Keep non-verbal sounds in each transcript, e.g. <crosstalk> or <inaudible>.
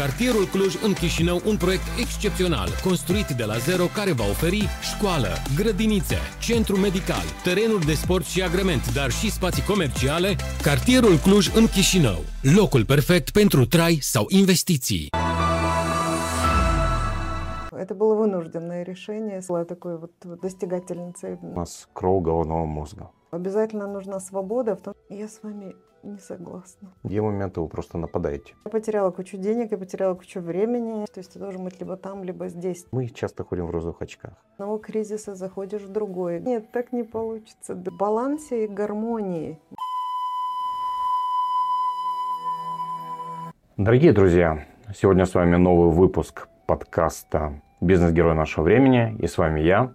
Cartierul Cluj în Chișinău un proiect excepțional, construit de la zero care va oferi școală, grădinițe, centru medical, terenuri de sport și agrement, dar și spații comerciale. Cartierul Cluj în Chișinău. Locul perfect pentru trai sau investiții. Это было вынужденное решение. Была такой вот достигательницей. У нас кровь головного мозга. Обязательно нужна свобода. В том... Я с вами не согласна. Где моменты вы просто нападаете. Я потеряла кучу денег, я потеряла кучу времени. То есть ты должен быть либо там, либо здесь. Мы часто ходим в розовых очках. Одного кризиса заходишь в другой. Нет, так не получится. В балансе и гармонии. Дорогие друзья, сегодня с вами новый выпуск подкаста «Бизнес-герой нашего времени». И с вами я,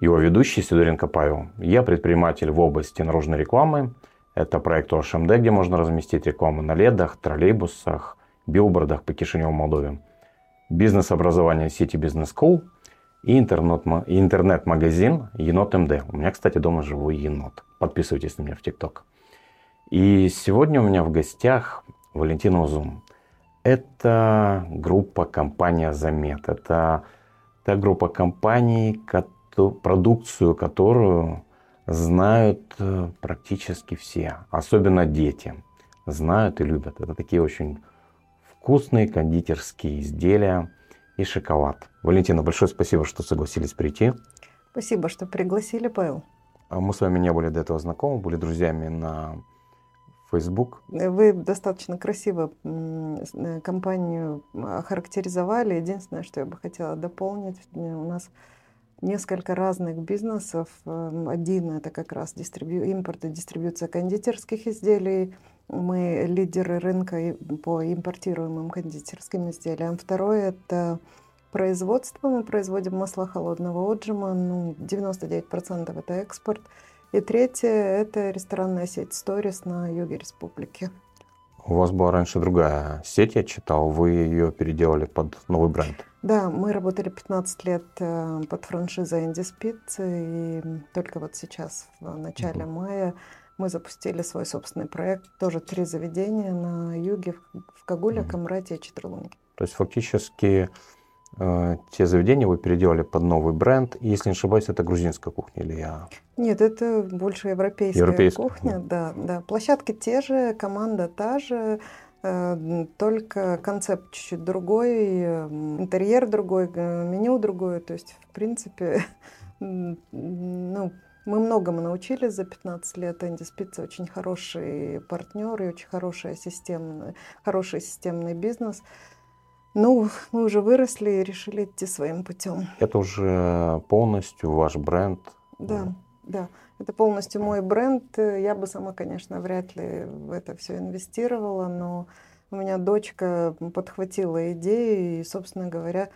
его ведущий Сидоренко Павел. Я предприниматель в области наружной рекламы. Это проект ОШМД, где можно разместить рекламу на ледах, троллейбусах, билбордах по Кишиневу, Молдове. Бизнес-образование сети Business School и интернет-магазин Енот МД. У меня, кстати, дома живой енот. Подписывайтесь на меня в ТикТок. И сегодня у меня в гостях Валентина Узум. Это группа компания Замет. Это та группа компаний, продукцию которую знают э, практически все, особенно дети. Знают и любят. Это такие очень вкусные кондитерские изделия и шоколад. Валентина, большое спасибо, что согласились прийти. Спасибо, что пригласили, Павел. А мы с вами не были до этого знакомы, были друзьями на Facebook. Вы достаточно красиво э, компанию охарактеризовали. Единственное, что я бы хотела дополнить, у нас несколько разных бизнесов. Эм, один это как раз дистрибью... импорт и дистрибьюция кондитерских изделий. Мы лидеры рынка по импортируемым кондитерским изделиям. Второе это производство. Мы производим масла холодного отжима. Ну, 99% это экспорт. И третье – это ресторанная сеть «Сторис» на юге республики. У вас была раньше другая сеть, я читал. Вы ее переделали под новый бренд. Да, мы работали 15 лет э, под франшизой Энди Спит, и только вот сейчас, в начале угу. мая, мы запустили свой собственный проект. Тоже три заведения на юге, в Кагуле, угу. Камрате и Четрелунге. То есть фактически те заведения вы переделали под новый бренд. И, если не ошибаюсь, это грузинская кухня или я? Нет, это больше европейская, европейская. кухня. Да, да. Площадки те же, команда та же, э, только концепт чуть-чуть другой, интерьер другой, э, меню другое. То есть, в принципе, <laughs> ну, мы многому научились за 15 лет. Энди Спица очень хороший партнер и очень хорошая системная, хороший системный бизнес. Ну, мы уже выросли и решили идти своим путем. Это уже полностью ваш бренд? Да, да. Это полностью мой бренд. Я бы сама, конечно, вряд ли в это все инвестировала, но у меня дочка подхватила идею, и, собственно говоря,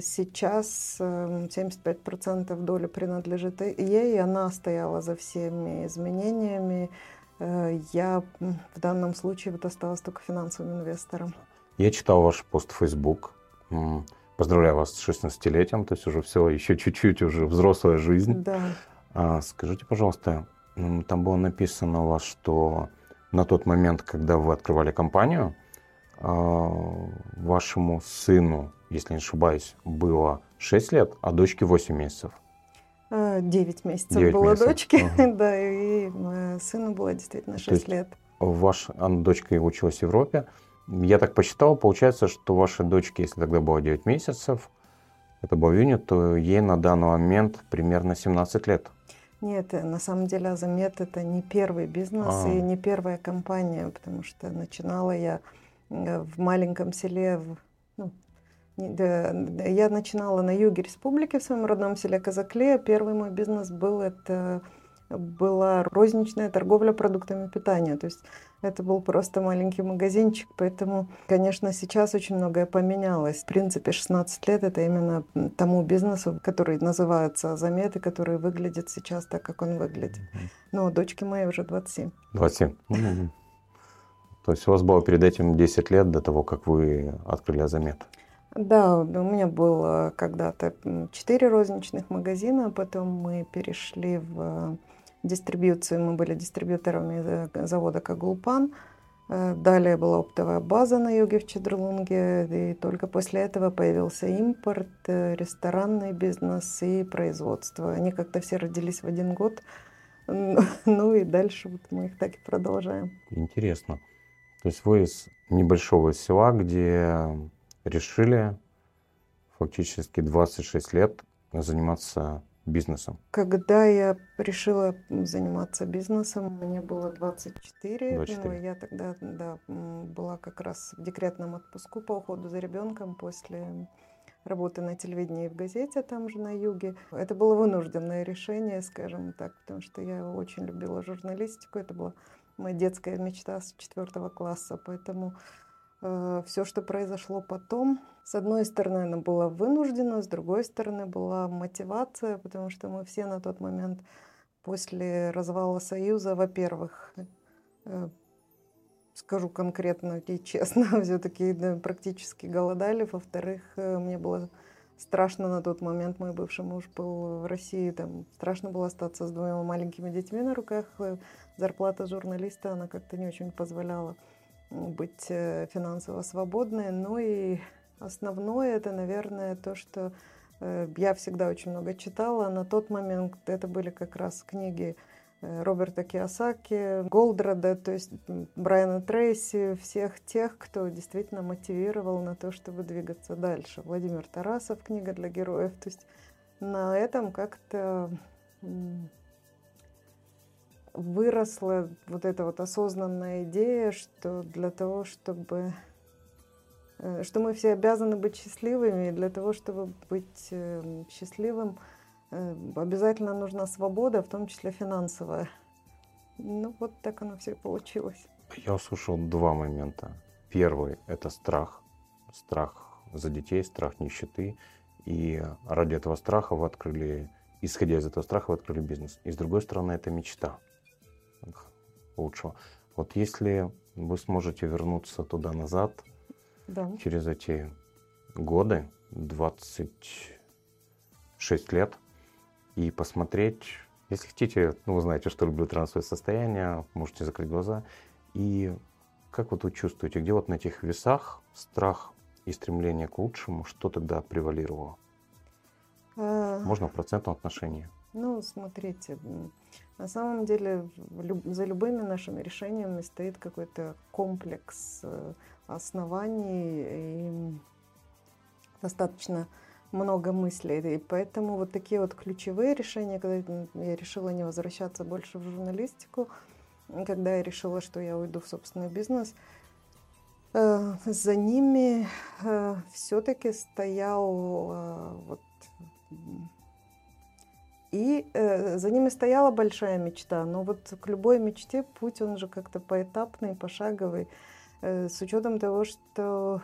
сейчас 75% эм, доли принадлежит ей, и она стояла за всеми изменениями. Э, я в данном случае вот осталась только финансовым инвестором. Я читал ваш пост в Facebook. Поздравляю вас с 16-летием, то есть уже все, еще чуть-чуть уже взрослая жизнь. Да. А, скажите, пожалуйста, там было написано у вас, что на тот момент, когда вы открывали компанию, а, вашему сыну, если не ошибаюсь, было 6 лет, а дочке 8 месяцев. 9 а, месяцев 9 было месяцев. дочке, угу. <laughs> да, и сыну было действительно 6 лет. Ваша дочка училась в Европе, я так посчитал, получается, что вашей дочке, если тогда было 9 месяцев, это был июня, то ей на данный момент примерно 17 лет. Нет, э, на самом деле Азамет это не первый бизнес а. и не первая компания, потому что начинала я э, в маленьком селе, в, ну, да, я начинала на юге республики, в своем родном селе Казакле. Первый мой бизнес был это была розничная торговля продуктами питания. То есть это был просто маленький магазинчик, поэтому, конечно, сейчас очень многое поменялось. В принципе, 16 лет — это именно тому бизнесу, который называется «Заметы», который выглядит сейчас так, как он выглядит. Но дочке моей уже 27. 27. <laughs> То есть у вас было перед этим 10 лет до того, как вы открыли «Азамет»? Да, у меня было когда-то 4 розничных магазина, а потом мы перешли в дистрибьюцию. Мы были дистрибьюторами завода Кагулпан. Э, далее была оптовая база на юге в Чедрулунге, и только после этого появился импорт, э, ресторанный бизнес и производство. Они как-то все родились в один год, <laughs> ну и дальше вот мы их так и продолжаем. Интересно. То есть вы из небольшого села, где решили фактически 26 лет заниматься бизнесом? Когда я решила заниматься бизнесом, мне было 24, 24. Ну, я тогда да, была как раз в декретном отпуску по уходу за ребенком после работы на телевидении и в газете там же на юге. Это было вынужденное решение, скажем так, потому что я очень любила журналистику. Это была моя детская мечта с четвертого класса, поэтому Э, все, что произошло потом, с одной стороны, она была вынуждена, с другой стороны, была мотивация, потому что мы все на тот момент после развала Союза, во-первых, э, скажу конкретно и честно, <laughs> все-таки практически голодали. Во-вторых, э, мне было страшно на тот момент, мой бывший муж был в России, там страшно было остаться с двумя маленькими детьми на руках. Зарплата журналиста, она как-то не очень позволяла быть э, финансово свободной. Ну и основное это, наверное, то, что э, я всегда очень много читала. На тот момент это были как раз книги э, Роберта Киосаки, Голдрада, то есть Брайана Трейси, всех тех, кто действительно мотивировал на то, чтобы двигаться дальше. Владимир Тарасов, книга для героев. То есть на этом как-то выросла вот эта вот осознанная идея, что для того, чтобы что мы все обязаны быть счастливыми, и для того, чтобы быть э, счастливым, э, обязательно нужна свобода, в том числе финансовая. Ну, вот так оно все получилось. Я услышал два момента. Первый – это страх. Страх за детей, страх нищеты. И ради этого страха вы открыли, исходя из этого страха, вы открыли бизнес. И с другой стороны, это мечта лучшего. Вот если вы сможете вернуться туда-назад, да. через эти годы, 26 лет, и посмотреть, если хотите, ну вы знаете, что люблю трансовое состояние, можете закрыть глаза, и как вот вы чувствуете, где вот на этих весах страх и стремление к лучшему, что тогда превалировало? А... Можно в процентном отношении? Ну, смотрите, на самом деле за любыми нашими решениями стоит какой-то комплекс э, оснований и достаточно много мыслей. И поэтому вот такие вот ключевые решения, когда я решила не возвращаться больше в журналистику, когда я решила, что я уйду в собственный бизнес, э, за ними э, все-таки стоял вот и э, за ними стояла большая мечта, но вот к любой мечте путь, он же как-то поэтапный, пошаговый, э, с учетом того, что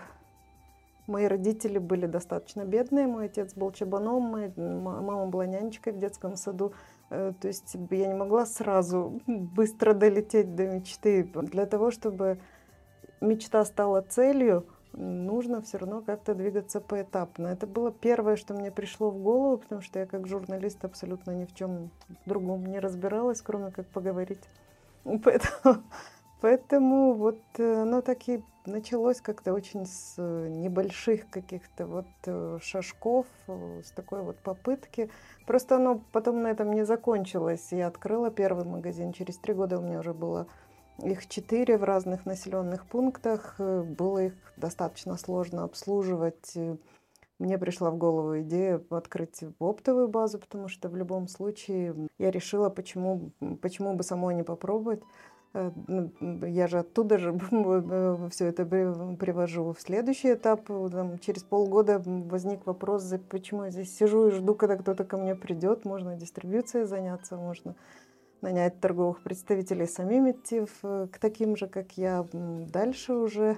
мои родители были достаточно бедные, мой отец был чабаном, мама была нянечкой в детском саду, э, то есть я не могла сразу быстро долететь до мечты. Для того, чтобы мечта стала целью, нужно все равно как-то двигаться поэтапно. Это было первое, что мне пришло в голову, потому что я как журналист абсолютно ни в чем другом не разбиралась, кроме как поговорить. Поэтому, поэтому вот оно так и началось как-то очень с небольших каких-то вот э, шажков, с такой вот попытки. Просто оно потом на этом не закончилось. Я открыла первый магазин, через три года у меня уже было их четыре в разных населенных пунктах. Э, было их достаточно сложно обслуживать. Мне пришла в голову идея открыть оптовую базу, потому что в любом случае я решила, почему, почему бы самой не попробовать. Э, я же оттуда же <laughs> э, все это привожу в следующий этап. Там, через полгода возник вопрос, почему я здесь сижу и жду, когда кто-то ко мне придет. Можно дистрибьюцией заняться, можно нанять торговых представителей, самим идти в, к таким же, как я. Дальше уже,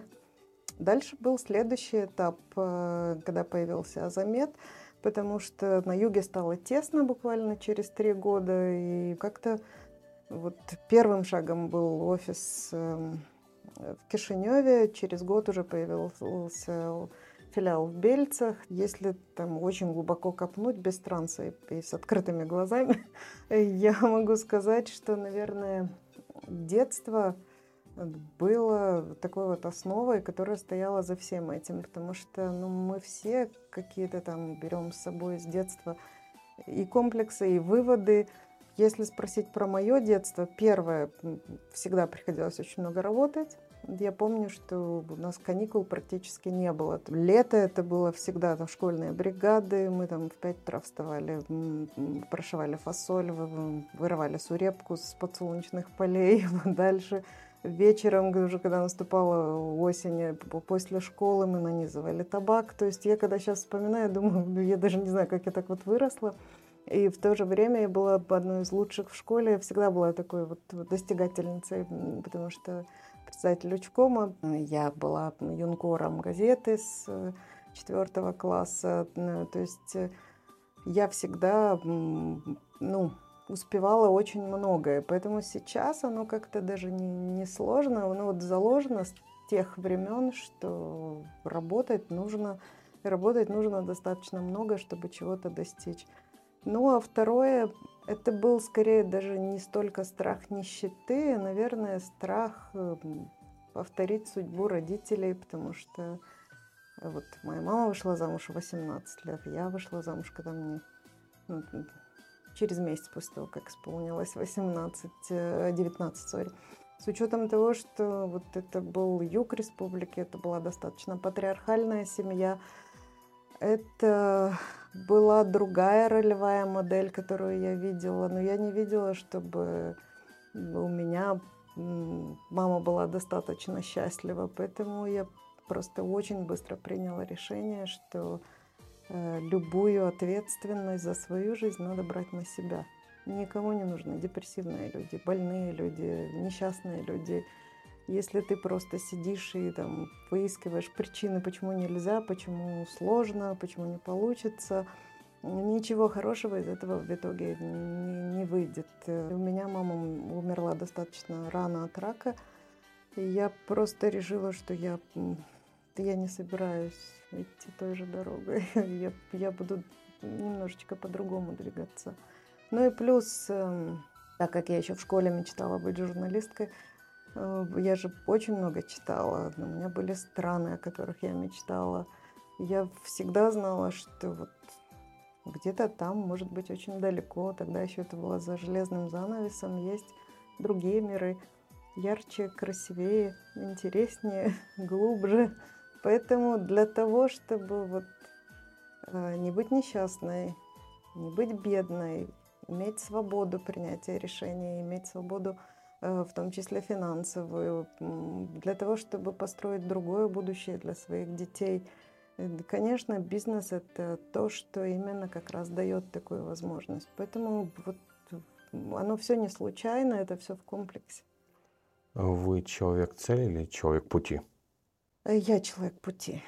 дальше был следующий этап, э, когда появился Азамет, потому что на юге стало тесно буквально через три года, и как-то вот первым шагом был офис эм, в Кишиневе, через год уже появился филиал в Бельцах. Если там очень глубоко копнуть без транса и, и с открытыми глазами, <laughs> я могу сказать, что, наверное, детство было такой вот основой, которая стояла за всем этим, потому что ну, мы все какие-то там берем с собой с детства и комплексы, и выводы. Если спросить про мое детство, первое, всегда приходилось очень много работать. Я помню, что у нас каникул практически не было. Лето это было всегда там школьные бригады, мы там в пять утра вставали, прошивали фасоль, вырывали сурепку с подсолнечных полей, <laughs> дальше вечером, уже когда наступала осень, после школы мы нанизывали табак. То есть я когда сейчас вспоминаю, думаю, <laughs> я даже не знаю, как я так вот выросла. И в то же время я была одной из лучших в школе. Я всегда была такой вот достигательницей, потому что председатель учкома, я была юнкором газеты с четвертого класса. То есть я всегда, ну, успевала очень многое. Поэтому сейчас оно как-то даже не, не сложно, оно вот заложено с тех времен, что работать нужно, работать нужно достаточно много, чтобы чего-то достичь. Ну а второе, это был скорее даже не столько страх нищеты, а, наверное, страх эм, повторить судьбу родителей, потому что э, вот моя мама вышла замуж в 18 лет, я вышла замуж, когда мне ну, через месяц после того, как исполнилось 18, 19, сори. С учетом того, что вот это был юг республики, это была достаточно патриархальная семья, это была другая ролевая модель, которую я видела, но я не видела, чтобы у меня мама была достаточно счастлива, поэтому я просто очень быстро приняла решение, что Э, любую ответственность за свою жизнь надо брать на себя. Никому не нужны депрессивные люди, больные люди, несчастные люди. Если ты просто сидишь и там выискиваешь причины, почему нельзя, почему сложно, почему не получится, ничего хорошего из этого в итоге не, не выйдет. У меня мама умерла достаточно рано от рака, и я просто решила, что я я не собираюсь идти той же дорогой. <laughs> Я, я буду немножечко по-другому двигаться. Ну и плюс, эм, так как я еще в школе мечтала быть журналисткой, э, я же очень много читала. У меня были страны, о которых я мечтала. Я всегда знала, что вот где-то там, может быть, очень далеко, тогда еще это было за железным занавесом, есть другие миры, ярче, красивее, интереснее, <laughs> глубже. Поэтому для того, чтобы вот э, не быть несчастной, не быть бедной, иметь свободу принятия решений, иметь свободу э, в том числе финансовую, для того, чтобы построить другое будущее для своих детей. Конечно, бизнес это то, что именно как раз дает такую возможность. Поэтому вот оно все не случайно, это все в комплексе. Вы человек цели или человек пути? Я человек пути.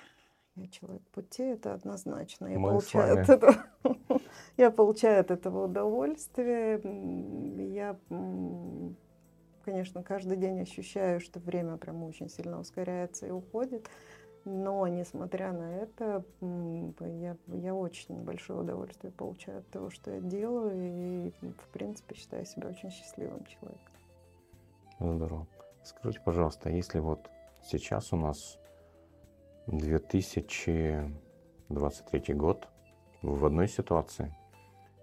Я человек пути, это однозначно. Я Мы получаю от этого, <laughs> я получаю от этого удовольствие. Я, конечно, каждый день ощущаю, что время прям очень сильно ускоряется и уходит. Но, несмотря на это, я, я очень большое удовольствие получаю от того, что я делаю. И, в принципе, считаю себя очень счастливым человеком. Здорово. Скажите, пожалуйста, если вот сейчас у нас 2023 год в одной ситуации.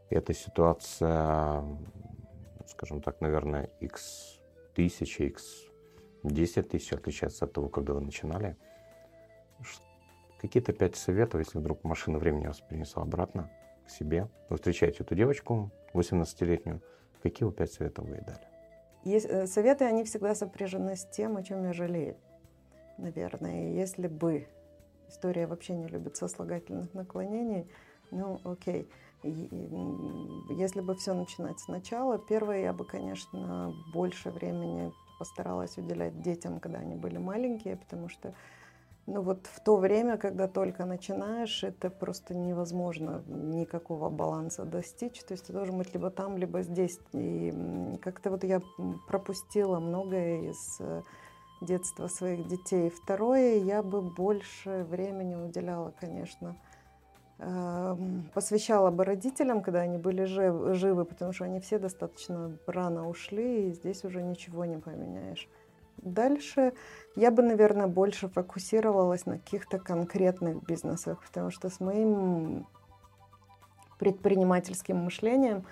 Эта ситуация, скажем так, наверное, x тысячи, x 10 тысяч отличается от того, когда вы начинали. Какие-то пять советов, если вдруг машина времени вас принесла обратно к себе. Вы встречаете эту девочку 18-летнюю. Какие вы пять советов вы ей дали? Есть, э, советы, они всегда сопряжены с тем, о чем я жалею наверное. Если бы история вообще не любит сослагательных наклонений, ну окей. Если бы все начинать сначала, первое, я бы, конечно, больше времени постаралась уделять детям, когда они были маленькие, потому что ну вот в то время, когда только начинаешь, это просто невозможно никакого баланса достичь. То есть ты должен быть либо там, либо здесь. И как-то вот я пропустила многое из э, детства своих детей. Второе, я бы больше времени уделяла, конечно, посвящала бы родителям, когда они были живы, потому что они все достаточно рано ушли, и здесь уже ничего не поменяешь. дальше я бы, наверное, больше фокусировалась на каких-то конкретных бизнесах, потому что с моим предпринимательским мышлением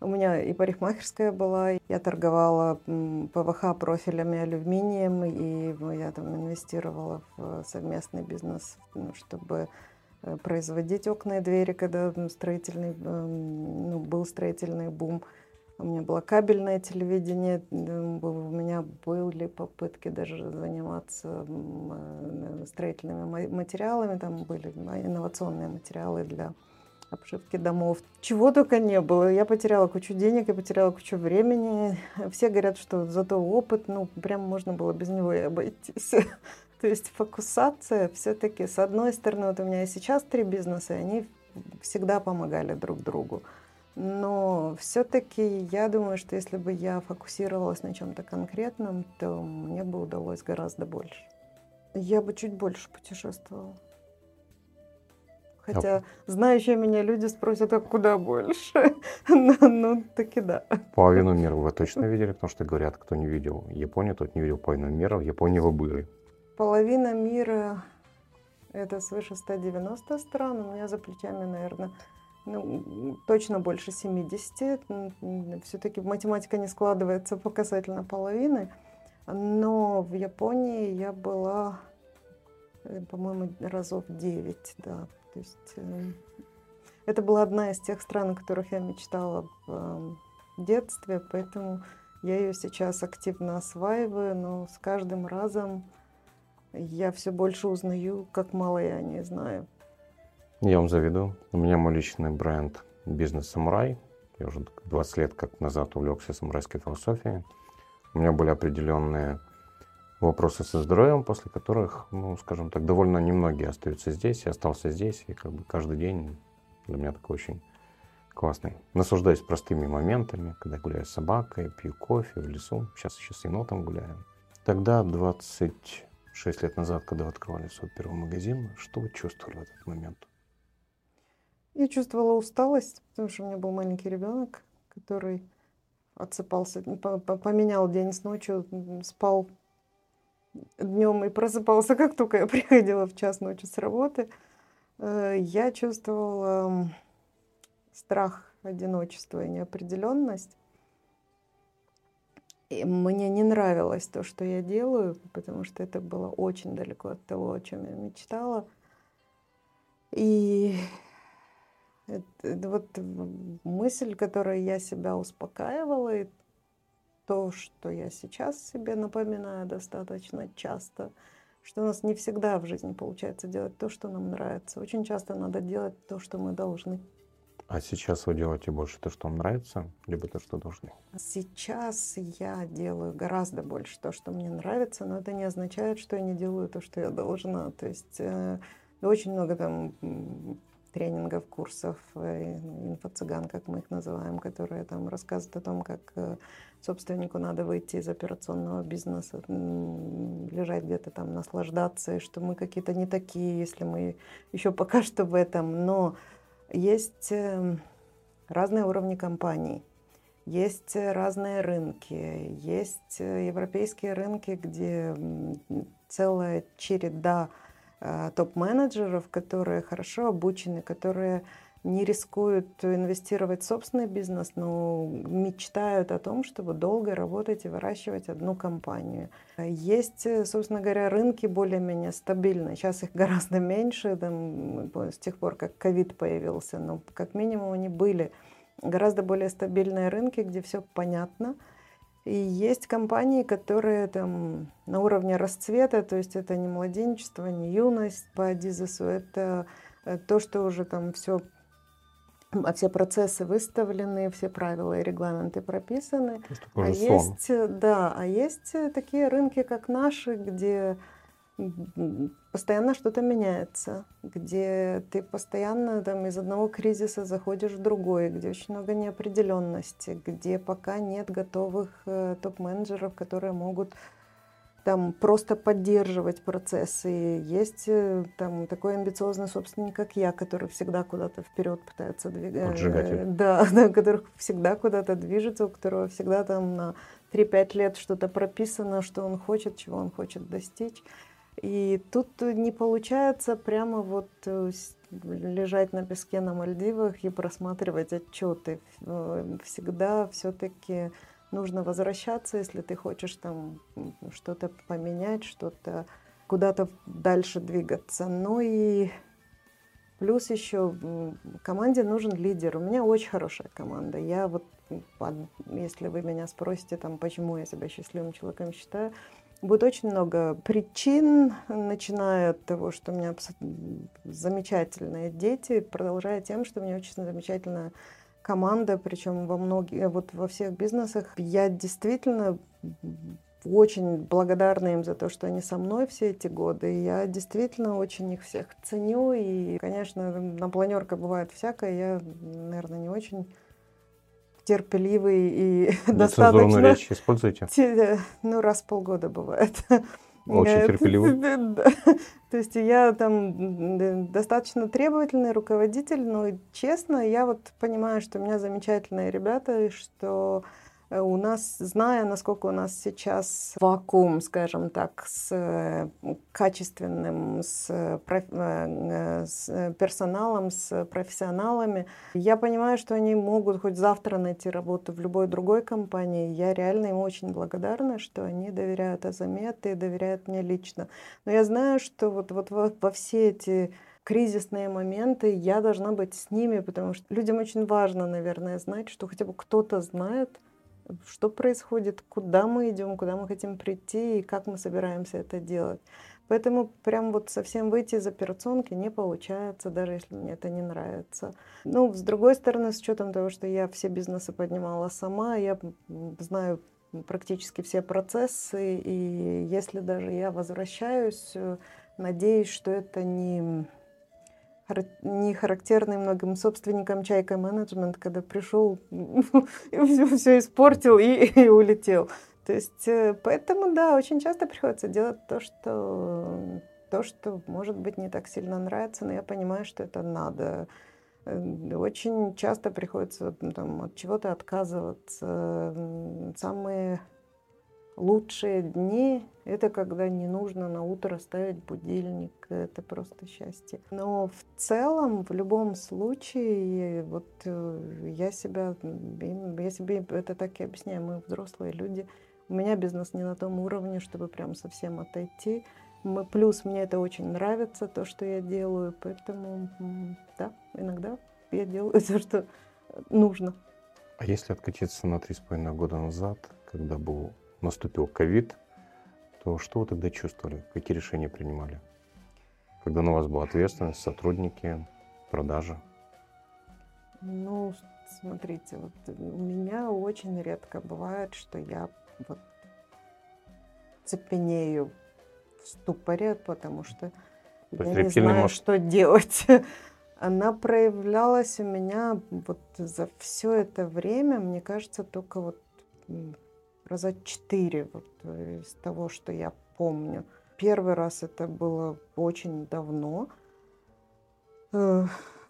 у меня и парикмахерская была, я торговала ПВХ профилями алюминием, и я там инвестировала в совместный бизнес, ну, чтобы производить окна и двери, когда строительный, эм, ну, был строительный бум. У меня было кабельное телевидение, у меня были попытки даже заниматься э, строительными материалами, там были инновационные материалы для обшивки домов. Чего только не было. Я потеряла кучу денег, я потеряла кучу времени. Все говорят, что зато опыт, ну, прям можно было без него и обойтись. <laughs> То есть фокусация все-таки, с одной стороны, вот у меня и сейчас три бизнеса, и они всегда помогали друг другу. Но все-таки я думаю, что если бы я фокусировалась на чем-то конкретном, то мне бы удалось гораздо больше. Я бы чуть больше путешествовала. Хотя знающие меня люди спросят, а куда больше? <laughs> ну, ну, таки да. Половину мира вы точно видели? Потому что говорят, кто не видел Японию, тот не видел половину мира. В Японии вы были. Половина мира – это свыше 190 стран. У меня за плечами, наверное, ну, точно больше 70. Все-таки математика не складывается по <laughs> касательно половины. Но в Японии я была, э, по-моему, разов 9, да. То есть э, это была одна из тех стран, о которых я мечтала в э, детстве, поэтому я ее сейчас активно осваиваю, но с каждым разом я все больше узнаю, как мало я не знаю. Я вам заведу. У меня мой личный бренд «Бизнес Самурай». Я уже 20 лет как назад увлекся самурайской философией. У меня были определенные вопросы со здоровьем, после которых, ну, скажем так, довольно немногие остаются здесь. Я остался здесь, и как бы каждый день для меня такой очень классный. Наслаждаюсь простыми моментами, когда гуляю с собакой, пью кофе в лесу. Сейчас еще с енотом гуляю. Тогда, 26 лет назад, когда открывали свой первый магазин, что вы чувствовали в этот момент? Я чувствовала усталость, потому что у меня был маленький ребенок, который отсыпался, поменял день с ночью, спал днем и просыпался, как только я <laughs> приходила в час ночи с работы. Э, я чувствовала страх, одиночество и неопределенность. И мне не нравилось то, что я делаю, потому что это было очень далеко от того, о чем я мечтала. И это, вот мысль, которой я себя успокаивала, и то, что я сейчас себе напоминаю достаточно часто, что у нас не всегда в жизни получается делать то, что нам нравится. Очень часто надо делать то, что мы должны. А сейчас вы делаете больше то, что вам нравится, либо то, что должны? Сейчас я делаю гораздо больше то, что мне нравится, но это не означает, что я не делаю то, что я должна. То есть э, очень много там тренингов, курсов, э, инфо-цыган, как мы их называем, которые там рассказывают о том, как э, собственнику надо выйти из операционного бизнеса, лежать где-то там, наслаждаться, и что мы какие-то не такие, если мы еще пока что в этом. Но есть э, разные уровни компаний, есть разные рынки, есть европейские рынки, где целая череда Э, топ-менеджеров, которые хорошо обучены, которые не рискуют инвестировать в собственный бизнес, но мечтают о том, чтобы долго работать и выращивать одну компанию. Есть, собственно говоря, рынки более-менее стабильные. Сейчас их гораздо меньше, там, с тех пор, как ковид появился, но как минимум они были. Гораздо более стабильные рынки, где все понятно – и есть компании, которые там на уровне расцвета, то есть это не младенчество, не юность по Адизесу, это э, то, что уже там все все процессы выставлены, все правила и регламенты прописаны. А есть, да, а есть такие рынки, как наши, где постоянно что-то меняется, где ты постоянно там, из одного кризиса заходишь в другой, где очень много неопределенности, где пока нет готовых э, топ-менеджеров, которые могут там просто поддерживать процессы. Есть э, там такой амбициозный собственник, как я, который всегда куда-то вперед пытается двигаться. Поджигатель. <laughs> Да, да, который всегда куда-то движется, у которого всегда там на 3-5 лет что-то прописано, что он хочет, чего он хочет достичь. И тут не получается прямо вот э, лежать на песке на Мальдивах и просматривать отчеты. Э, всегда все-таки нужно возвращаться, если ты хочешь там что-то поменять, что-то куда-то дальше двигаться. Ну и плюс еще команде нужен лидер. У меня очень хорошая команда. Я вот, если вы меня спросите, там, почему я себя счастливым человеком считаю, Будет очень много причин, начиная от того, что у меня замечательные дети, продолжая тем, что у меня очень замечательная команда, причем во многих, вот во всех бизнесах. Я действительно очень благодарна им за то, что они со мной все эти годы. Я действительно очень их всех ценю. И, конечно, на планерка бывает всякое. Я, наверное, не очень терпеливый и <laughs> достаточно... речь используете? <laughs> Ну, раз в полгода бывает. Очень <laughs> терпеливый. То есть я там достаточно требовательный руководитель, но честно, я вот понимаю, что у меня замечательные ребята, и что Э, у нас, зная, насколько у нас сейчас вакуум, скажем так, с э, качественным, с, э, с персоналом, с профессионалами, я понимаю, что они могут хоть завтра найти работу в любой другой компании. Я реально им очень благодарна, что они доверяют Азамете и доверяют мне лично. Но я знаю, что вот, вот во, во все эти кризисные моменты я должна быть с ними, потому что людям очень важно, наверное, знать, что хотя бы кто-то знает, что происходит, куда мы идем, куда мы хотим прийти и как мы собираемся это делать. Поэтому прям вот совсем выйти из операционки не получается, даже если мне это не нравится. Ну, с другой стороны, с учетом того, что я все бизнесы поднимала сама, я знаю практически все процессы, и если даже я возвращаюсь, э, надеюсь, что это не не характерный многим собственникам чайка менеджмент, когда пришел <laughs> все, все испортил и, и улетел. То есть, э, поэтому, да, очень часто приходится делать то, что, то, что, может быть, не так сильно нравится, но я понимаю, что это надо. Э, очень часто приходится там, от чего-то отказываться. Самые лучшие дни – это когда не нужно на утро ставить будильник, это просто счастье. Но в целом, в любом случае, вот э, я себя, я себе это так и объясняю, мы взрослые люди, у меня бизнес не на том уровне, чтобы прям совсем отойти. Мы, плюс мне это очень нравится, то, что я делаю, поэтому, да, иногда я делаю <laughs> то, что нужно. А если откатиться на три с половиной года назад, когда был наступил ковид, то что вы тогда чувствовали? Какие решения принимали? Когда на вас была ответственность, сотрудники, продажи? Ну, смотрите, вот у меня очень редко бывает, что я вот цепенею в ступоре, потому что То я не знаю, может... что делать. <laughs> Она проявлялась у меня вот за все это время, мне кажется, только вот раза четыре вот, э, из того, что я помню. Первый раз это было очень давно, э,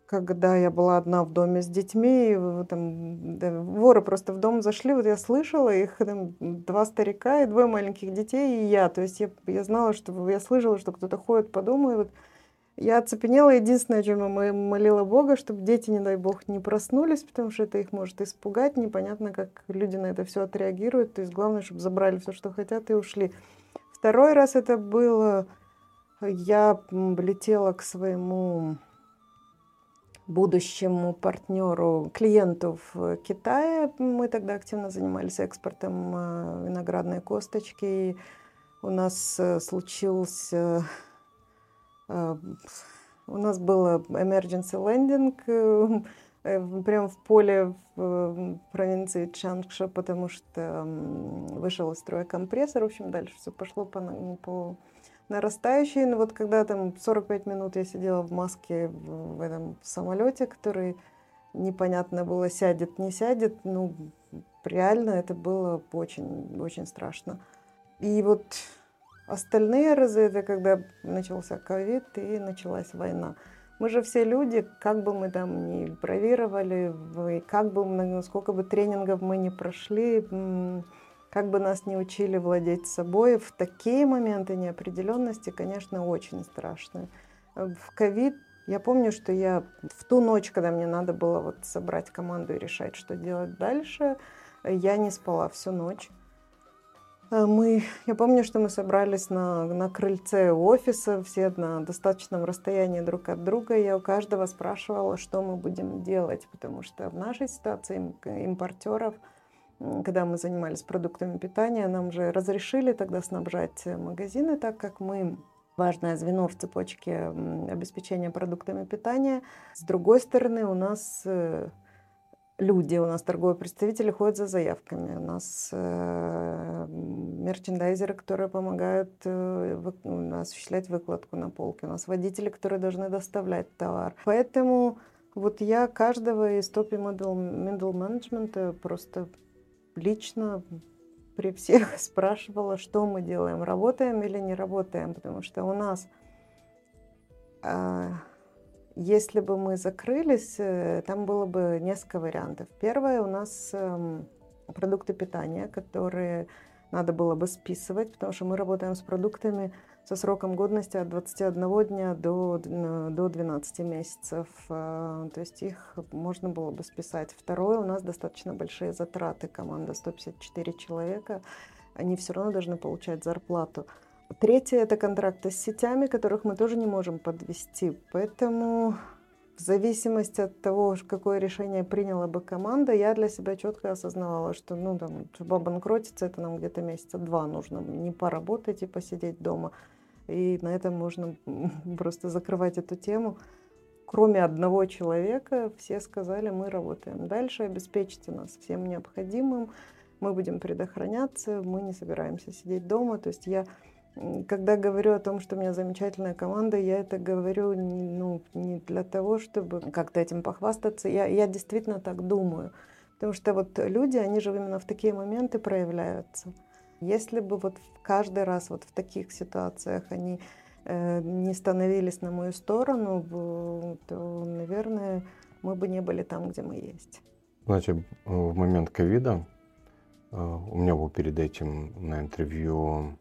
когда я была одна в доме с детьми, и там, да, воры просто в дом зашли, вот я слышала их, там, два старика и двое маленьких детей, и я. То есть я, я знала, что я слышала, что кто-то ходит по дому, и вот я оцепенела. Единственное, чем я молила Бога, чтобы дети, не дай Бог, не проснулись, потому что это их может испугать. Непонятно, как люди на это все отреагируют. То есть главное, чтобы забрали все, что хотят, и ушли. Второй раз это было... Я летела к своему будущему партнеру, клиенту в Китае. Мы тогда активно занимались экспортом э, виноградной косточки. у нас э, случился у нас было emergency landing э, э, прямо в поле в провинции Чангша, потому что вышел из строя компрессор. В общем, дальше все пошло по, по нарастающей. Но вот когда там 45 минут я сидела в маске в этом самолете, который непонятно было, сядет, не сядет, ну, реально это было очень, очень страшно. И вот Остальные разы это когда начался ковид и началась война. Мы же все люди, как бы мы там ни бравировали, как бы, сколько бы тренингов мы не прошли, как бы нас не учили владеть собой, в такие моменты неопределенности, конечно, очень страшно. В ковид я помню, что я в ту ночь, когда мне надо было вот собрать команду и решать, что делать дальше, я не спала всю ночь. Э, мы, я помню, что мы собрались на, на крыльце офиса, все на достаточном расстоянии друг от друга. Я у каждого спрашивала, что мы будем делать, потому что в нашей ситуации импортеров, когда мы занимались продуктами питания, нам же разрешили тогда снабжать магазины, так как мы важное звено в цепочке обеспечения продуктами питания. С другой стороны, у нас э, люди, у нас торговые представители ходят за заявками, у нас э, мерчендайзеры, которые помогают э, вы, осуществлять выкладку на полке, у нас водители, которые должны доставлять товар. Поэтому вот я каждого из топ middle, middle management просто лично при всех <laughs> спрашивала, что мы делаем, работаем или не работаем, потому что у нас э, если бы мы закрылись, э, там было бы несколько вариантов. Первое, у нас эм, продукты питания, которые надо было бы списывать, потому что мы работаем с продуктами со сроком годности от 21 дня до, до 12 месяцев. Э, то есть их можно было бы списать. Второе, у нас достаточно большие затраты. Команда 154 человека, они все равно должны получать зарплату. Третье – это контракты с сетями, которых мы тоже не можем подвести. Поэтому в зависимости от того, какое решение приняла бы команда, я для себя четко осознавала, что, ну, там, чтобы обанкротиться, это нам где-то месяца два нужно. Не поработать и посидеть дома. И на этом можно <laughs> просто закрывать эту тему. Кроме одного человека, все сказали, мы работаем дальше, обеспечьте нас всем необходимым, мы будем предохраняться, мы не собираемся сидеть дома. То есть я когда говорю о том, что у меня замечательная команда, я это говорю ну, не для того, чтобы как-то этим похвастаться. Я, я действительно так думаю. Потому что вот люди, они же именно в такие моменты проявляются. Если бы вот каждый раз вот в таких ситуациях они э, не становились на мою сторону, то, наверное, мы бы не были там, где мы есть. Знаете, в момент ковида э, у меня был перед этим на интервью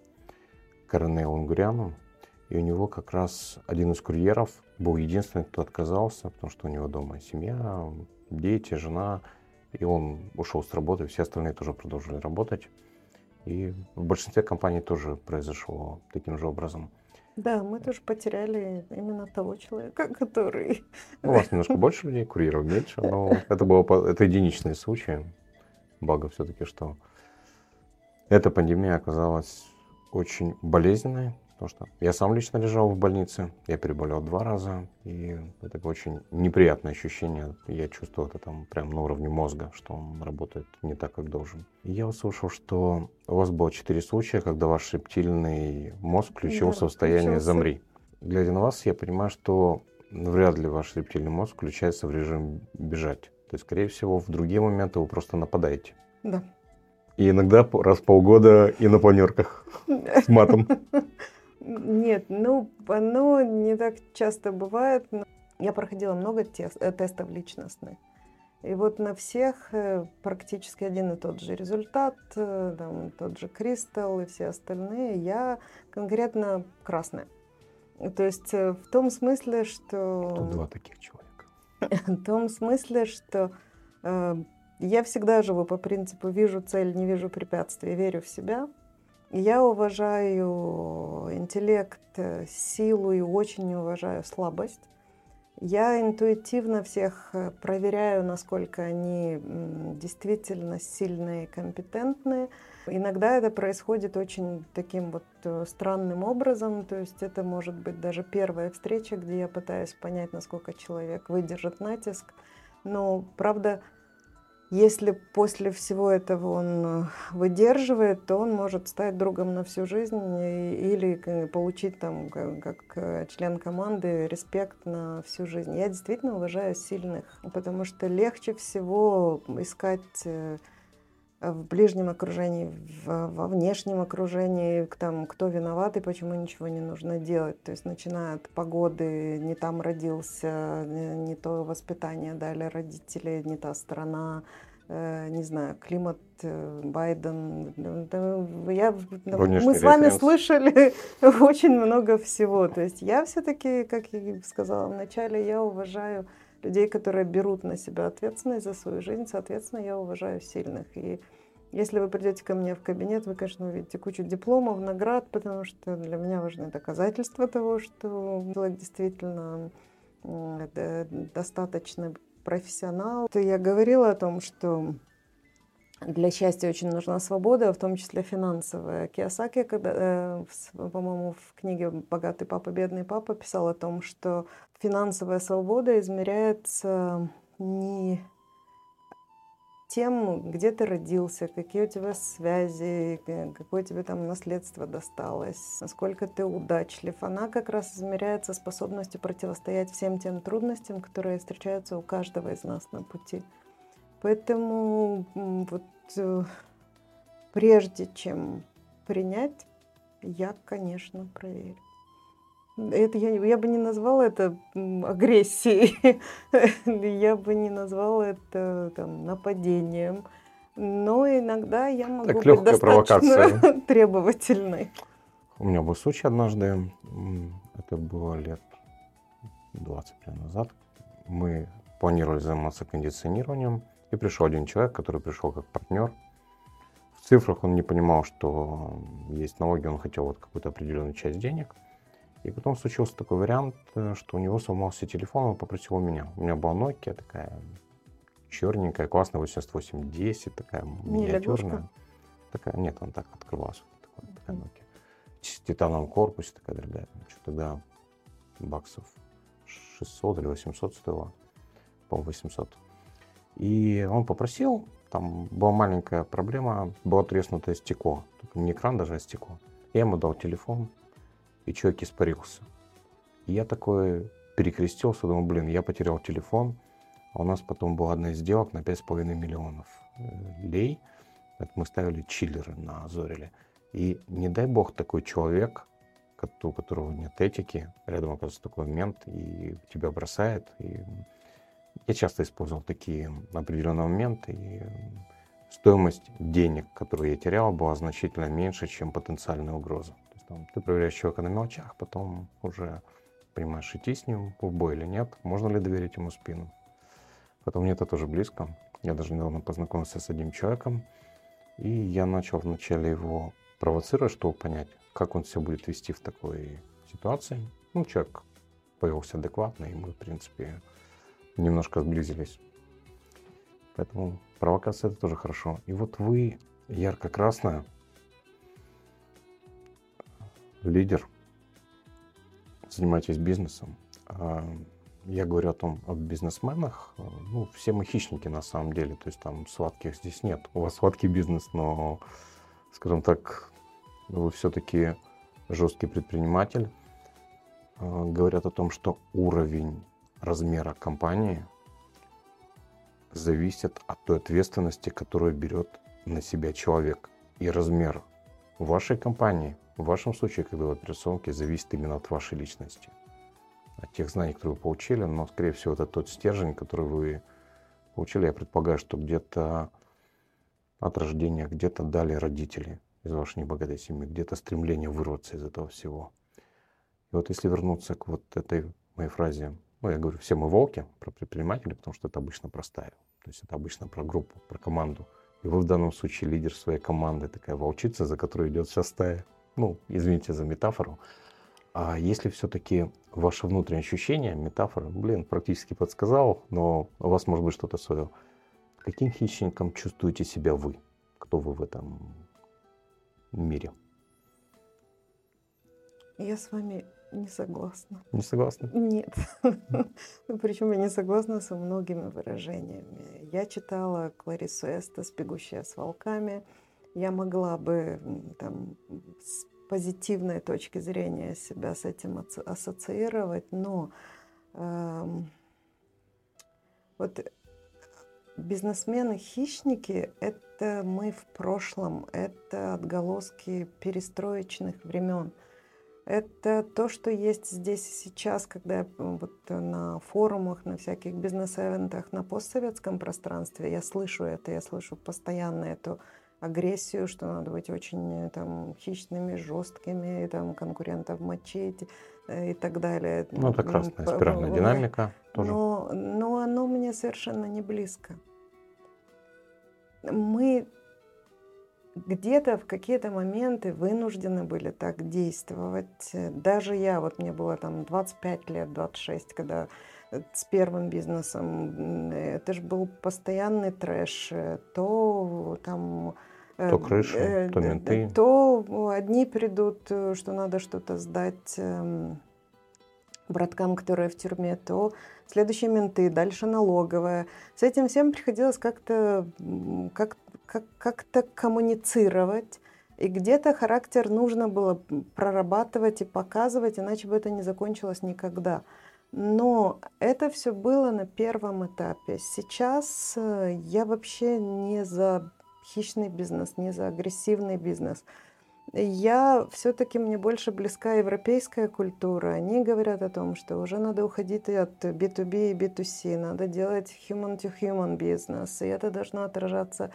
Корнейл Унгуряну, и у него как раз один из курьеров был единственный, кто отказался, потому что у него дома семья, дети, жена, и он ушел с работы, все остальные тоже продолжили работать. И в большинстве компаний тоже произошло таким же образом. Да, мы тоже потеряли именно того человека, <laughs> который... Ну, у вас немножко больше людей, курьеров меньше, но это было это единичные случаи. Благо все-таки, что эта пандемия оказалась очень болезненной, потому что я сам лично лежал в больнице, я переболел два раза, и это очень неприятное ощущение. Я чувствую это там прям на уровне мозга, что он работает не так, как должен. И я услышал, что у вас было четыре случая, когда ваш рептильный мозг включился да, в состояние «замри». Глядя на вас, я понимаю, что вряд ли ваш рептильный мозг включается в режим «бежать». То есть, скорее всего, в другие моменты вы просто нападаете. Да. И иногда раз в полгода и на планерках с матом. <laughs> Нет, ну, оно не так часто бывает. Я проходила много тест, э, тестов личностных. И вот на всех э, практически один и тот же результат, э, там, тот же кристалл и все остальные. Я конкретно красная. То есть в том смысле, что... Тут два таких человека. <laughs> В том смысле, что я всегда живу по принципу «вижу цель, не вижу препятствий, верю в себя». Я уважаю интеллект, силу и очень уважаю слабость. Я интуитивно всех э, проверяю, насколько они действительно сильные и компетентные. Иногда это происходит очень таким вот э, странным образом, то есть это может быть даже первая встреча, где я пытаюсь понять, насколько человек выдержит натиск. Но, правда, если после всего этого он э, выдерживает, то он может стать другом на всю жизнь или получить там как э, член команды респект на всю жизнь. Я действительно уважаю сильных, потому что легче всего искать э, в ближнем окружении, в, во внешнем окружении, там, кто виноват и почему ничего не нужно делать. То есть начиная от погоды, не там родился, не, то воспитание дали родители, не та страна, э, не знаю, климат, э, Байден. Я, мы с вами референс. слышали <laughs> очень много всего. То есть я все-таки, как я сказала вначале, я уважаю людей, которые берут на себя ответственность за свою жизнь, соответственно, я уважаю сильных. И если вы придете ко мне в кабинет, вы, конечно, увидите кучу дипломов, наград, потому что для меня важны доказательства того, что человек действительно достаточно профессионал. Я говорила о том, что для счастья очень нужна свобода, в том числе финансовая. Киосаки, когда, э, по-моему, в книге «Богатый папа, бедный папа» писал о том, что финансовая свобода измеряется не тем, где ты родился, какие у тебя связи, какое тебе там наследство досталось, насколько ты удачлив. Она как раз измеряется способностью противостоять всем тем трудностям, которые встречаются у каждого из нас на пути. Поэтому вот э, прежде чем принять, я, конечно, проверю. Это я, я бы не назвала это агрессией, <laughs> я бы не назвала это там, нападением. Но иногда я могу так, быть достаточно <laughs> требовательной. У меня был случай однажды, это было лет 20 лет назад. Мы планировали заниматься кондиционированием, и пришел один человек, который пришел как партнер. В цифрах он не понимал, что есть налоги, он хотел вот какую-то определенную часть денег – и потом случился такой вариант, э, что у него сломался телефон, он попросил у меня. У меня была Nokia такая черненькая, классная, 8810, такая миниатюрная. Такая, нет, он так открывался. Такая, такая Nokia. С титановым корпусе, такая дорогая. Что тогда баксов 600 или 800 стоило. По-моему, 800. И он попросил, там была маленькая проблема, было треснутое стекло. Не экран даже, а стекло. Я ему дал телефон, и человек испарился. И я такой перекрестился, думаю, блин, я потерял телефон, а у нас потом была одна из сделок на 5,5 миллионов э, лей. Это мы ставили чиллеры на Зореле. И не дай бог такой человек, у которого нет этики, рядом оказывается такой момент, и тебя бросает. И я часто использовал такие определенные моменты, и стоимость денег, которые я терял, была значительно меньше, чем потенциальная угроза. Там, ты проверяешь человека на мелочах, потом уже понимаешь, идти с ним в бой или нет, можно ли доверить ему спину. Потом мне это тоже близко. Я даже недавно познакомился с одним человеком, и я начал вначале его провоцировать, чтобы понять, как он себя будет вести в такой ситуации. Ну, человек повелся адекватно, и мы, в принципе, немножко сблизились. Поэтому провокация это тоже хорошо. И вот вы ярко-красная, лидер, занимаетесь бизнесом. А, я говорю о том, о бизнесменах. Ну, все мы хищники на самом деле. То есть там сладких здесь нет. У вас сладкий бизнес, но, скажем так, вы все-таки жесткий предприниматель. А, говорят о том, что уровень размера компании зависит от той ответственности, которую берет на себя человек. И размер вашей компании – в вашем случае, когда вы операционки, зависит именно от вашей личности. От тех знаний, которые вы получили, но, скорее всего, это тот стержень, который вы получили. Я предполагаю, что где-то от рождения, где-то дали родители из вашей небогатой семьи, где-то стремление вырваться из этого всего. И вот если вернуться к вот этой моей фразе, ну, я говорю, все мы волки про предпринимателей, потому что это обычно простая. То есть это обычно про группу, про команду. И вы в данном случае лидер своей команды, такая волчица, за которой идет вся стая. Ну, извините за метафору. А если все-таки ваше внутреннее ощущение, метафора, блин, практически подсказал, но у вас может быть что-то свое. Каким хищником чувствуете себя вы? Кто вы в этом мире? Я с вами не согласна. Не согласна? Нет. <laughs> Причем я не согласна со многими выражениями. Я читала Кларису Эстес «Бегущая с волками», я могла бы там, с позитивной точки зрения себя с этим ассоциировать, но э, вот бизнесмены-хищники – это мы в прошлом, это отголоски перестроечных времен. Это то, что есть здесь и сейчас, когда вот на форумах, на всяких бизнес-эвентах, на постсоветском пространстве я слышу это, я слышу постоянно эту агрессию, что надо быть очень там, хищными, жесткими, там, конкурентов мочить э, и так далее. Ну, это красная спиральная динамика тоже. Но, но оно мне совершенно не близко. Мы где-то в какие-то моменты вынуждены были так действовать. Даже я, вот мне было там 25 лет, 26, когда с первым бизнесом, это же был постоянный трэш. То там то э, крыша, э, то менты. То одни придут, э, что надо что-то сдать эм, браткам, которые в тюрьме, то следующие менты, дальше налоговая. С этим всем приходилось как-то как, как, как-то коммуницировать. И где-то характер нужно было прорабатывать и показывать, иначе бы это не закончилось никогда. Но это все было на первом этапе. Сейчас я вообще не за хищный бизнес, не за агрессивный бизнес. Я все-таки мне больше близка европейская культура. Они говорят о том, что уже надо уходить от B2B и B2C, надо делать human-to-human бизнес, и это должно отражаться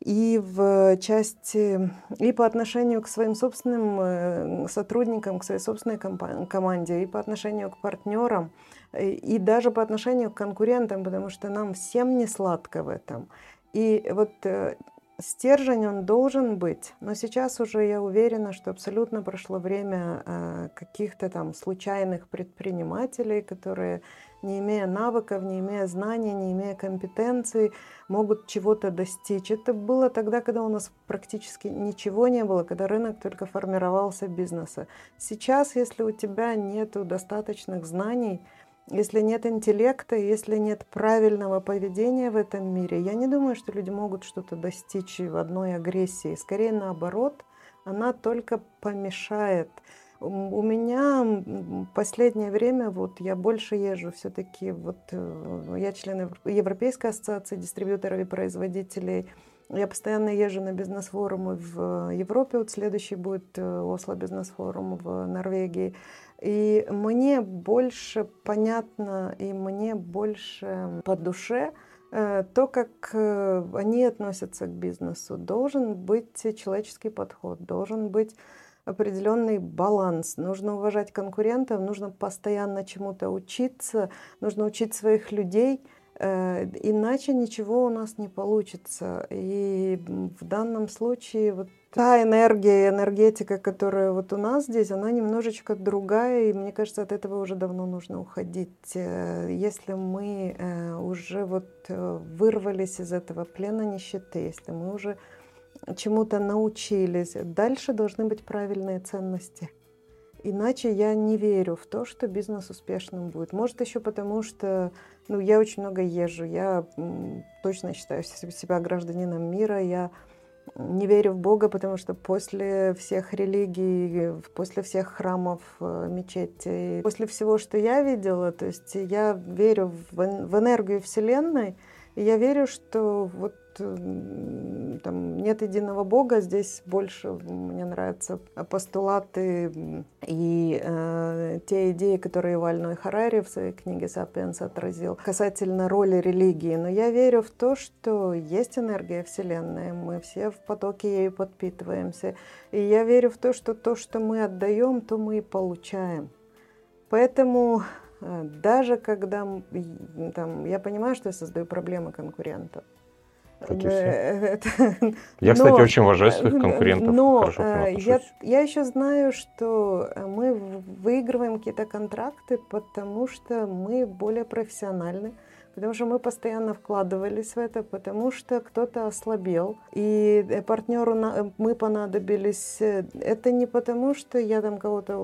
и в части, и по отношению к своим собственным э, сотрудникам, к своей собственной команде, и по отношению к партнерам, и даже по отношению к конкурентам, потому что нам всем не сладко в этом. И вот э, стержень он должен быть, но сейчас уже я уверена, что абсолютно прошло время э, каких-то там случайных предпринимателей, которые, не имея навыков, не имея знаний, не имея компетенций, могут чего-то достичь. Это было тогда, когда у нас практически ничего не было, когда рынок только формировался бизнеса. Сейчас, если у тебя нет достаточных знаний, если нет интеллекта, если нет правильного поведения в этом мире, я не думаю, что люди могут что-то достичь в одной агрессии. Скорее наоборот, она только помешает. У меня последнее время вот я больше езжу все-таки, вот э, я член Европейской ассоциации дистрибьюторов и производителей, я постоянно езжу на бизнес-форумы в Европе, вот следующий будет э, Осло бизнес-форум в Норвегии. И мне больше понятно, и мне больше по душе э, то, как они относятся к бизнесу. Должен быть человеческий подход, должен быть определенный баланс. Нужно уважать конкурентов, нужно постоянно чему-то учиться, нужно учить своих людей, э, иначе ничего у нас не получится. И в данном случае вот та энергия энергетика, которая вот у нас здесь, она немножечко другая, и мне кажется, от этого уже давно нужно уходить. Э, если мы э, уже вот вырвались из этого плена нищеты, если мы уже чему-то научились, дальше должны быть правильные ценности. Иначе я не верю в то, что бизнес успешным будет. Может, еще потому, что ну, я очень много езжу, я точно считаю себя гражданином мира, я не верю в Бога, потому что после всех религий, после всех храмов, э, мечетей, после всего, что я видела, то есть я верю в энергию Вселенной, и я верю, что вот там нет единого Бога, здесь больше мне нравятся постулаты и э, те идеи, которые Вальной Харари в своей книге «Сапиенс» отразил касательно роли религии. Но я верю в то, что есть энергия Вселенной, мы все в потоке ею подпитываемся. И я верю в то, что то, что мы отдаем, то мы и получаем. Поэтому даже когда там, я понимаю, что я создаю проблемы как и все. Я, кстати, очень уважаю своих э, конкурентов. Но э, я, я еще знаю, что мы выигрываем какие-то контракты, потому что мы более профессиональны, потому что мы постоянно вкладывались в это, потому что кто-то ослабел, и э, партнеру мы понадобились. Это не потому, что я там кого-то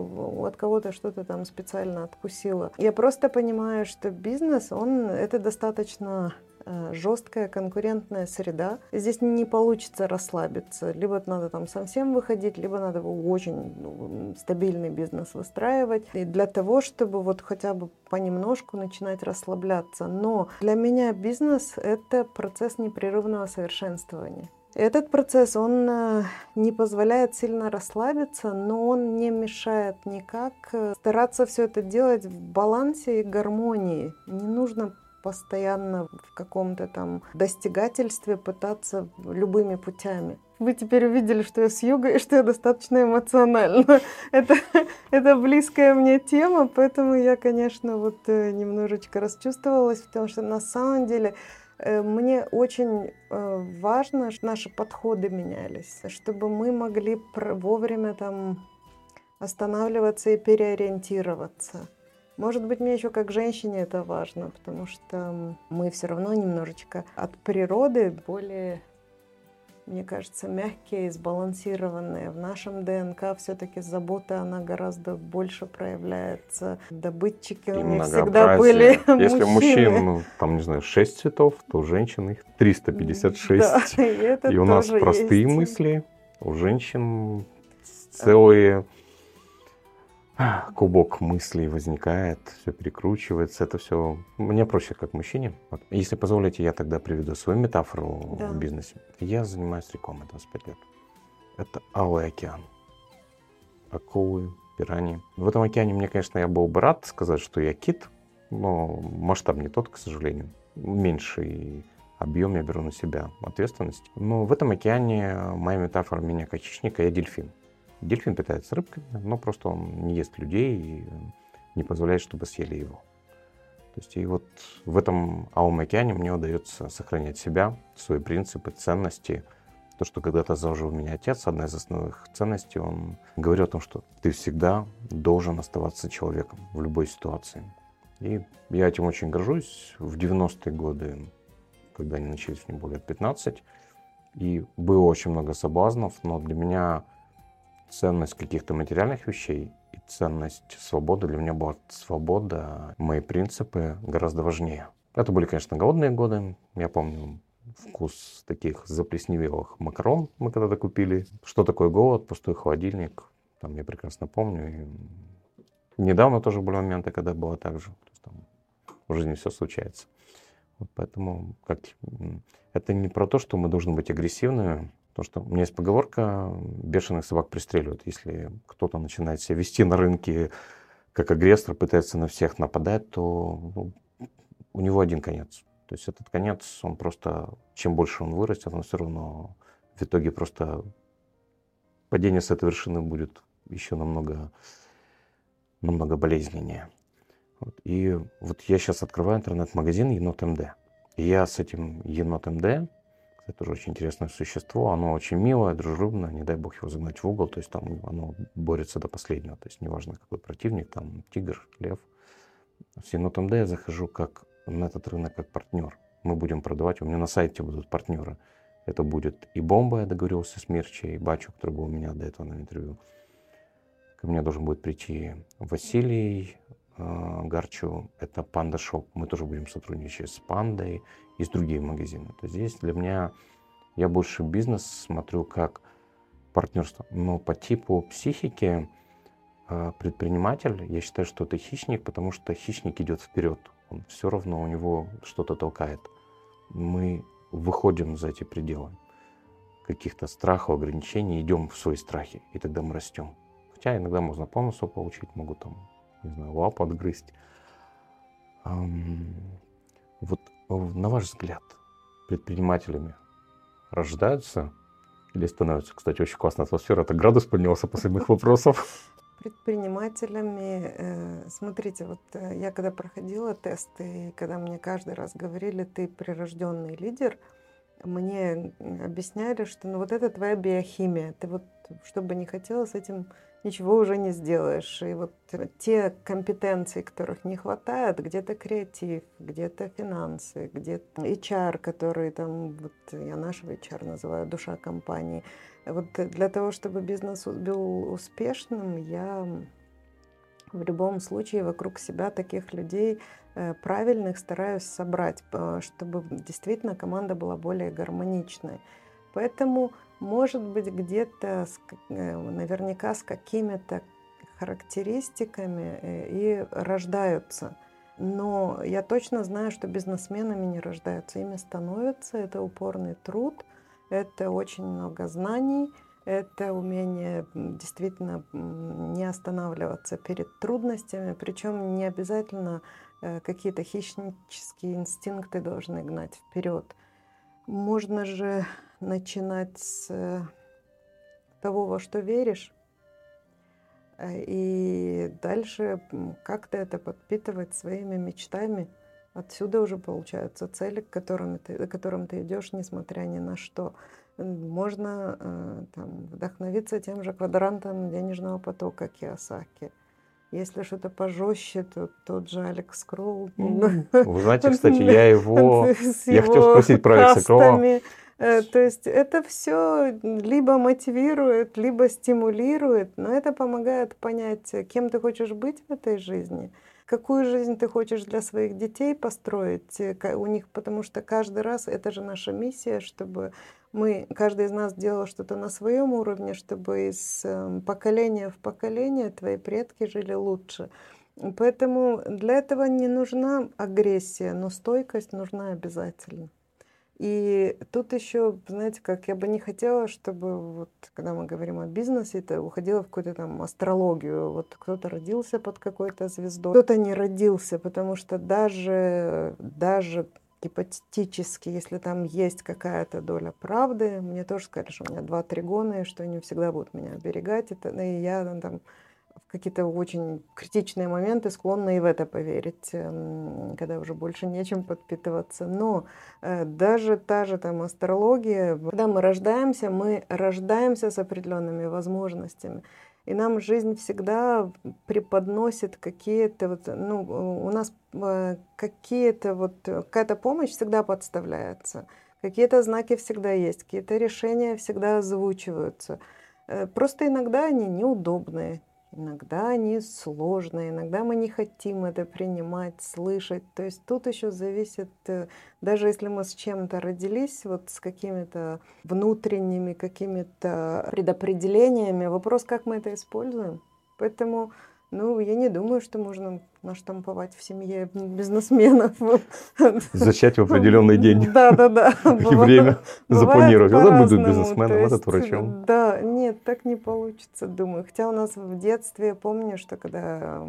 от кого-то что-то там специально откусила. Я просто понимаю, что бизнес, он это достаточно э, жесткая конкурентная среда. Здесь не получится расслабиться. Либо надо там совсем выходить, либо надо очень ну, стабильный бизнес выстраивать. И для того, чтобы вот хотя бы понемножку начинать расслабляться. Но для меня бизнес — это процесс непрерывного совершенствования. Этот процесс, он э, не позволяет сильно расслабиться, но он не мешает никак э, стараться все это делать в балансе и гармонии. Не нужно постоянно в каком-то там достигательстве пытаться любыми путями. Вы теперь увидели, что я с юга и что я достаточно эмоциональна. <laughs> это, это близкая мне тема, поэтому я, конечно, вот э, немножечко расчувствовалась, потому что на самом деле Э, мне очень э, важно, что наши подходы менялись, чтобы мы могли вовремя там останавливаться и переориентироваться. Может быть, мне еще как женщине это важно, потому что мы все равно немножечко от природы более мне кажется, мягкие и сбалансированные. В нашем ДНК все-таки забота, она гораздо больше проявляется. Добытчики у них всегда были Если мужчин, ну, там, не знаю, 6 цветов, то у женщин их 356. Да, и, и у нас простые есть. мысли, у женщин целые клубок мыслей возникает, все перекручивается, это все мне проще как мужчине. Вот. Если позволите, я тогда приведу свою метафору да. в бизнесе. Я занимаюсь рекламой 25 лет. Это алый океан. Акулы, пираньи. В этом океане мне, конечно, я был бы рад сказать, что я кит, но масштаб не тот, к сожалению. Меньший объем я беру на себя ответственность. Но в этом океане моя метафора меня как хищника, я дельфин. Дельфин питается рыбками, но просто он не ест людей и не позволяет, чтобы съели его. То есть и вот в этом Алом океане мне удается сохранять себя, свои принципы, ценности. То, что когда-то заложил меня отец, одна из основных ценностей, он говорил о том, что ты всегда должен оставаться человеком в любой ситуации. И я этим очень горжусь. В 90-е годы, когда они начались, мне было лет 15, и было очень много соблазнов, но для меня ценность каких-то материальных вещей и ценность свободы. Для меня была свобода, мои принципы гораздо важнее. Это были, конечно, голодные годы. Я помню вкус таких заплесневелых макарон мы когда-то купили. Что такое голод? Пустой холодильник. Там я прекрасно помню. И недавно тоже были моменты, когда было так же. То есть, там, в жизни все случается. Вот поэтому как, это не про то, что мы должны быть агрессивными, Потому что у меня есть поговорка, бешеных собак пристреливают. Если кто-то начинает себя вести на рынке как агрессор, пытается на всех нападать, то ну, у него один конец. То есть этот конец, он просто, чем больше он вырастет, он все равно в итоге просто падение с этой вершины будет еще намного, намного болезненнее. Вот. И вот я сейчас открываю интернет-магазин Енот МД. И я с этим Енот МД это тоже очень интересное существо. Оно очень милое, дружелюбное. Не дай бог его загнать в угол. То есть там оно борется до последнего. То есть неважно, какой противник, там тигр, лев. В Синот МД я захожу как на этот рынок как партнер. Мы будем продавать, у меня на сайте будут партнеры. Это будет и Бомба, я договорился с Мирчей, и Бачу, который был у меня до этого на интервью. Ко мне должен будет прийти Василий э, Гарчу, это Panda Shop. Мы тоже будем сотрудничать с Пандой есть другие магазины. То здесь для меня, я больше бизнес смотрю как партнерство. Но по типу психики э, предприниматель, я считаю, что это хищник, потому что хищник идет вперед. Он все равно у него что-то толкает. Мы выходим за эти пределы каких-то страхов, ограничений, идем в свои страхи, и тогда мы растем. Хотя иногда можно по носу получить, могут там, не знаю, лапу отгрызть. Вот на ваш взгляд, предпринимателями рождаются или становятся? Кстати, очень классная атмосфера. Это градус поднялся после моих вопросов. Предпринимателями, э, смотрите, вот э, я когда проходила тесты, и когда мне каждый раз говорили, ты прирожденный лидер, мне объясняли, что ну вот это твоя биохимия, ты вот, что бы ни хотела, с этим ничего уже не сделаешь. И вот те компетенции, которых не хватает, где-то креатив, где-то финансы, где-то HR, который там, вот я нашего HR называю душа компании. Вот для того, чтобы бизнес был успешным, я в любом случае вокруг себя таких людей э, правильных стараюсь собрать, чтобы действительно команда была более гармоничной. Поэтому, может быть, где-то э, наверняка с какими-то характеристиками э, и рождаются. Но я точно знаю, что бизнесменами не рождаются, ими становятся. Это упорный труд, это очень много знаний, это умение действительно не останавливаться перед трудностями, причем не обязательно э, какие-то хищнические инстинкты должны гнать вперед. Можно же начинать с э, того, во что веришь, э, и дальше как-то это подпитывать своими мечтами. Отсюда уже получаются цели, к которым ты, к которым ты идешь, несмотря ни на что. Можно э, там, вдохновиться тем же квадрантом денежного потока Киосаки. Если что-то пожестче, то тот же Алекс Кроу. <laughs> Вы знаете, кстати, я его... Я хотел спросить про Алекса Кроу. Э, то есть это все либо мотивирует, либо стимулирует, но это помогает понять, кем ты хочешь быть в этой жизни, какую жизнь ты хочешь для своих детей построить э, у них, потому что каждый раз это же наша миссия, чтобы мы, каждый из нас делал что-то на своем уровне, чтобы из эм, поколения в поколение твои предки жили лучше. Поэтому для этого не нужна агрессия, но стойкость нужна обязательно. И тут еще, знаете, как я бы не хотела, чтобы вот, когда мы говорим о бизнесе, это уходило в какую-то там астрологию. Вот кто-то родился под какой-то звездой, кто-то не родился, потому что даже, даже гипотетически, если там есть какая-то доля правды, мне тоже сказали, что у меня два тригона, и что они всегда будут меня оберегать. Это, и я там в какие-то очень критичные моменты склонна и в это поверить, эм, когда уже больше нечем подпитываться. Но э, даже та же там астрология, когда мы рождаемся, мы рождаемся с определенными возможностями. И нам жизнь всегда преподносит какие-то вот, ну, у нас э, какие-то вот, какая-то помощь всегда подставляется, какие-то знаки всегда есть, какие-то решения всегда озвучиваются. Э, просто иногда они неудобные, Иногда они сложные, иногда мы не хотим это принимать, слышать. То есть тут еще зависит, э, даже если мы с чем-то родились, вот с какими-то внутренними какими-то предопределениями, вопрос, как мы это используем. Поэтому ну, я не думаю, что можно наштамповать в семье бизнесменов. Зачать в определенный день. Да, да, да. <laughs> И время запланировать. Он будет бизнесменом, этот врачом. Да, нет, так не получится, думаю. Хотя у нас в детстве, я помню, что когда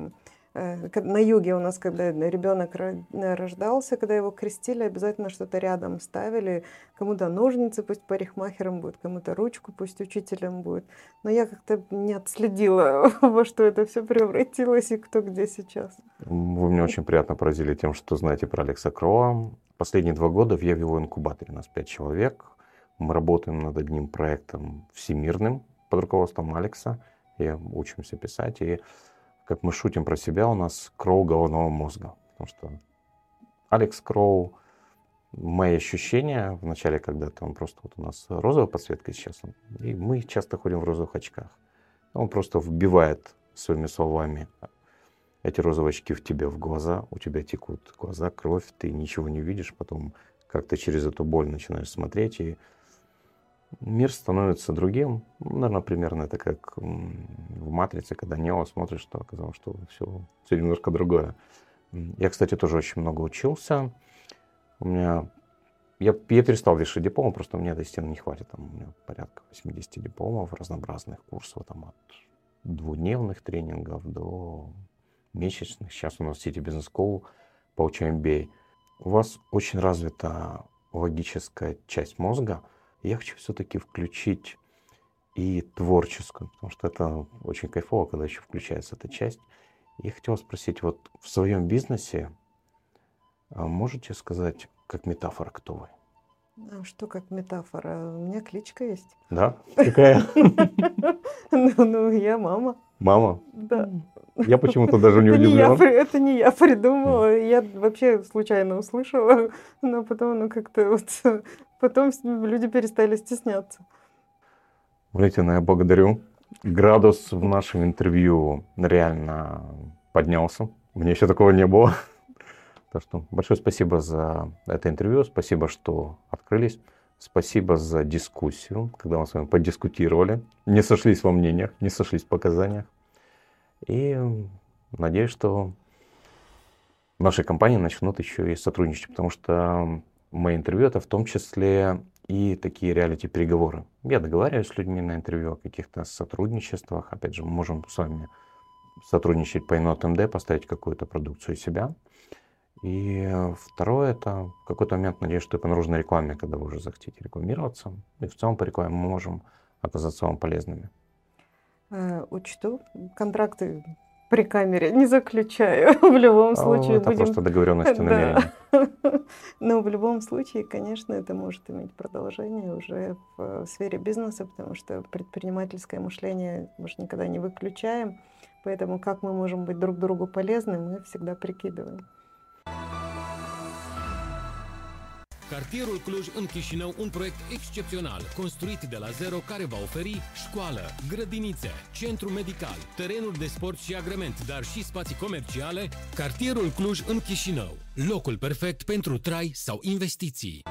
на юге у нас, когда ребенок рождался, когда его крестили, обязательно что-то рядом ставили. Кому-то ножницы, пусть парикмахером будет, кому-то ручку, пусть учителем будет. Но я как-то не отследила, <laughs> во что это все превратилось и кто где сейчас. Вы меня очень приятно поразили тем, что знаете про Алекса Кроа. Последние два года в его инкубаторе, у нас пять человек. Мы работаем над одним проектом всемирным под руководством Алекса. И учимся писать. И как мы шутим про себя, у нас Кроу головного мозга. Потому что Алекс Кроу, мои ощущения, в начале когда-то он просто вот у нас розовая подсветка сейчас, и мы часто ходим в розовых очках. Он просто вбивает своими словами эти розовые очки в тебе в глаза, у тебя текут глаза, кровь, ты ничего не видишь, потом как то через эту боль начинаешь смотреть, и мир становится другим. Наверное, примерно это как в «Матрице», когда Нео смотришь, что оказалось, что все, все немножко другое. Я, кстати, тоже очень много учился. У меня... Я, я перестал вешать дипломы, просто мне до стены не хватит. Там у меня порядка 80 дипломов разнообразных курсов, там от двудневных тренингов до месячных. Сейчас у нас City Business School получаем MBA. У вас очень развита логическая часть мозга – я хочу все-таки включить и творческую, потому что это очень кайфово, когда еще включается эта часть. И хотел спросить, вот в своем бизнесе а можете сказать, как метафора, кто вы? А что как метафора? У меня кличка есть. Да? <laughs> Какая? Ну, ну, я мама. Мама? Да. Я почему-то даже не удивлен. Это не я придумала. Я вообще случайно услышала, но потом, ну, как-то вот Потом люди перестали стесняться. Валентина, я благодарю. Градус в нашем интервью реально поднялся. Мне еще такого не было. <laughs> Так что большое спасибо за это интервью, спасибо, что открылись, спасибо за дискуссию, когда мы с вами подискутировали, не сошлись во мнениях, не сошлись в показаниях. И надеюсь, что наши компании начнут еще и сотрудничать, потому что мои интервью это в том числе и такие реалити-переговоры. Я договариваюсь с людьми на интервью о каких-то сотрудничествах. Опять же, мы можем с вами сотрудничать по Енот МД, поставить какую-то продукцию себя. И второе, это в какой-то момент, надеюсь, что и по наружной рекламе, когда вы уже захотите рекламироваться, и в целом по рекламе мы можем оказаться вам полезными. Э, учту. Контракты при камере не заключаю. <laughs> В любом а, случае это будем... просто договоренности намерения. <laughs> Но в любом случае, конечно, это может иметь продолжение уже в сфере бизнеса, потому что предпринимательское мышление мы же никогда не выключаем. Поэтому как мы можем быть друг другу полезны, мы всегда прикидываем. Cartierul Cluj în Chișinău, un proiect excepțional, construit de la zero care va oferi școală, grădinițe, centru medical, terenuri de sport și agrement, dar și spații comerciale. Cartierul Cluj în Chișinău, locul perfect pentru trai sau investiții.